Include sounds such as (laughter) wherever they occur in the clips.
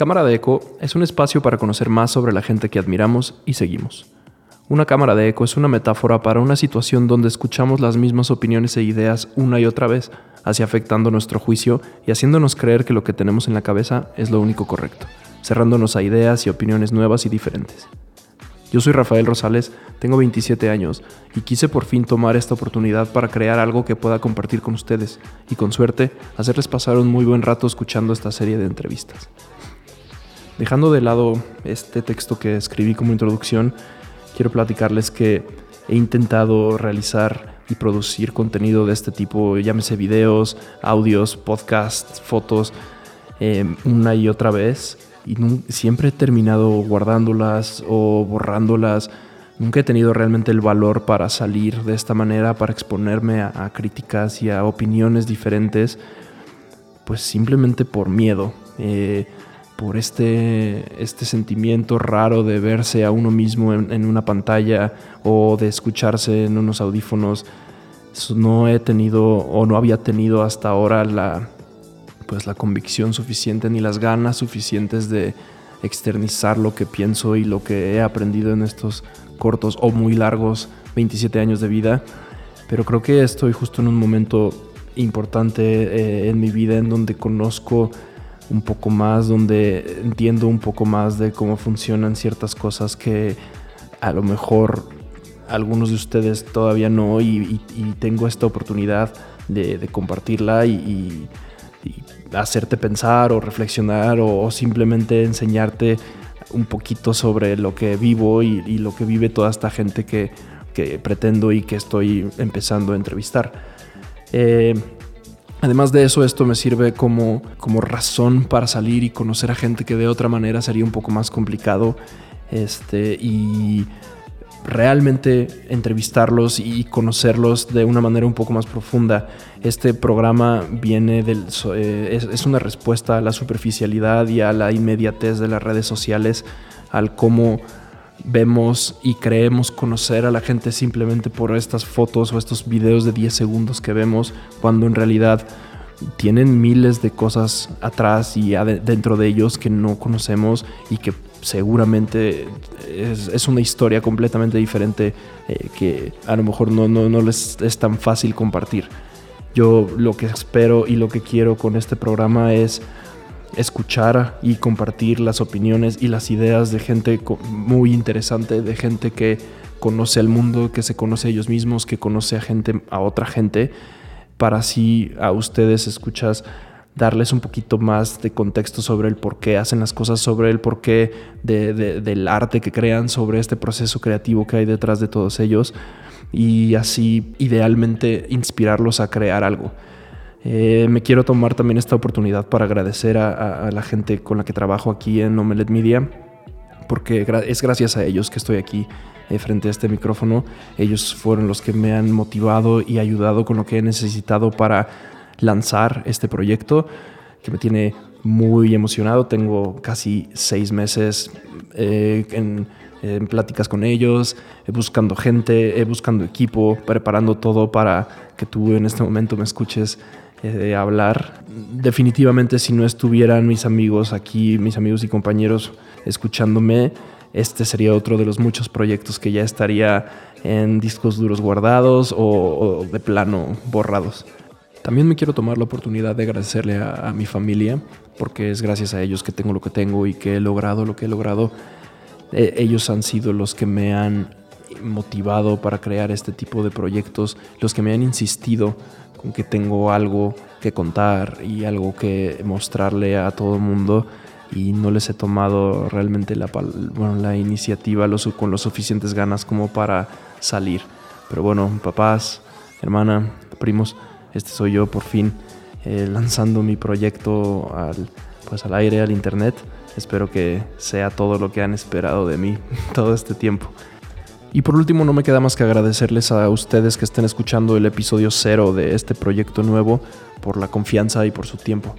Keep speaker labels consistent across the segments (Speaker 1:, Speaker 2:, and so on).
Speaker 1: Cámara de Eco es un espacio para conocer más sobre la gente que admiramos y seguimos. Una cámara de eco es una metáfora para una situación donde escuchamos las mismas opiniones e ideas una y otra vez, así afectando nuestro juicio y haciéndonos creer que lo que tenemos en la cabeza es lo único correcto, cerrándonos a ideas y opiniones nuevas y diferentes. Yo soy Rafael Rosales, tengo 27 años y quise por fin tomar esta oportunidad para crear algo que pueda compartir con ustedes y con suerte hacerles pasar un muy buen rato escuchando esta serie de entrevistas. Dejando de lado este texto que escribí como introducción, quiero platicarles que he intentado realizar y producir contenido de este tipo, llámese videos, audios, podcasts, fotos, eh, una y otra vez. Y siempre he terminado guardándolas o borrándolas. Nunca he tenido realmente el valor para salir de esta manera, para exponerme a críticas y a opiniones diferentes, pues simplemente por miedo. Eh, por este, este sentimiento raro de verse a uno mismo en, una pantalla o de escucharse en unos audífonos. No he tenido o no había tenido hasta ahora la, pues la convicción suficiente ni las ganas suficientes de externizar lo que pienso y lo que he aprendido en estos cortos o muy largos 27 años de vida. Pero creo que estoy justo en un momento importante eh, en mi vida en donde conozco un poco más, donde entiendo un poco más de cómo funcionan ciertas cosas que a lo mejor algunos de ustedes todavía no y, tengo esta oportunidad de, compartirla y, hacerte pensar o reflexionar o, simplemente enseñarte un poquito sobre lo que vivo y, lo que vive toda esta gente que, pretendo y que estoy empezando a entrevistar. Eh, Además de eso, esto me sirve como, como razón para salir y conocer a gente que de otra manera sería un poco más complicado. Este, y realmente entrevistarlos y conocerlos de una manera un poco más profunda. Este programa viene del, eh, es, es, una respuesta a la superficialidad y a la inmediatez de las redes sociales, al cómo vemos y creemos conocer a la gente simplemente por estas fotos o estos videos de 10 segundos que vemos, cuando en realidad tienen miles de cosas atrás y dentro de ellos que no conocemos y que seguramente es, una historia completamente diferente eh, que a lo mejor no, no, no les es tan fácil compartir. Yo lo que espero y lo que quiero con este programa es escuchar y compartir las opiniones y las ideas de gente muy interesante, de gente que conoce al mundo, que se conoce a ellos mismos, que conoce a gente, a otra gente, para así a ustedes escuchas darles un poquito más de contexto sobre el por qué hacen las cosas, sobre el porqué de, del arte que crean, sobre este proceso creativo que hay detrás de todos ellos y así idealmente inspirarlos a crear algo. Eh, me quiero tomar también esta oportunidad para agradecer a, la gente con la que trabajo aquí en Omelet Media, porque es gracias a ellos que estoy aquí eh, frente a este micrófono. Ellos fueron los que me han motivado y ayudado con lo que he necesitado para lanzar este proyecto, que me tiene muy emocionado. Tengo casi seis meses eh, en, en, pláticas con ellos, buscando gente, buscando equipo, preparando todo para que tú en este momento me escuches de hablar. Definitivamente si no estuvieran mis amigos aquí, mis amigos y compañeros escuchándome, este sería otro de los muchos proyectos que ya estaría en discos duros guardados o, de plano borrados. También me quiero tomar la oportunidad de agradecerle a, mi familia, porque es gracias a ellos que tengo lo que tengo y que he logrado lo que he logrado. Eh, ellos han sido los que me han motivado para crear este tipo de proyectos, los que me han insistido con que tengo algo que contar y algo que mostrarle a todo el mundo y no les he tomado realmente la, bueno, la iniciativa con los suficientes ganas como para salir. Pero bueno, papás, hermana, primos, este soy yo por fin eh, lanzando mi proyecto al, pues al aire, al internet. Espero que sea todo lo que han esperado de mí (laughs) todo este tiempo. Y por último, no me queda más que agradecerles a ustedes que estén escuchando el episodio cero de este proyecto nuevo por la confianza y por su tiempo.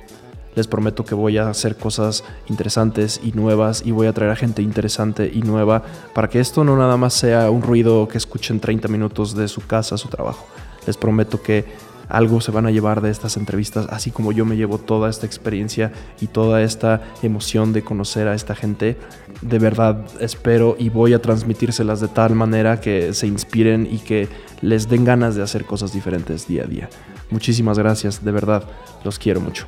Speaker 1: Les prometo que voy a hacer cosas interesantes y nuevas y voy a traer a gente interesante y nueva para que esto no nada más sea un ruido que escuchen 30 minutos de su casa, su trabajo. Les prometo que algo se van a llevar de estas entrevistas, así como yo me llevo toda esta experiencia y toda esta emoción de conocer a esta gente. De verdad espero y voy a transmitírselas de tal manera que se inspiren y que les den ganas de hacer cosas diferentes día a día. Muchísimas gracias, de verdad, los quiero mucho.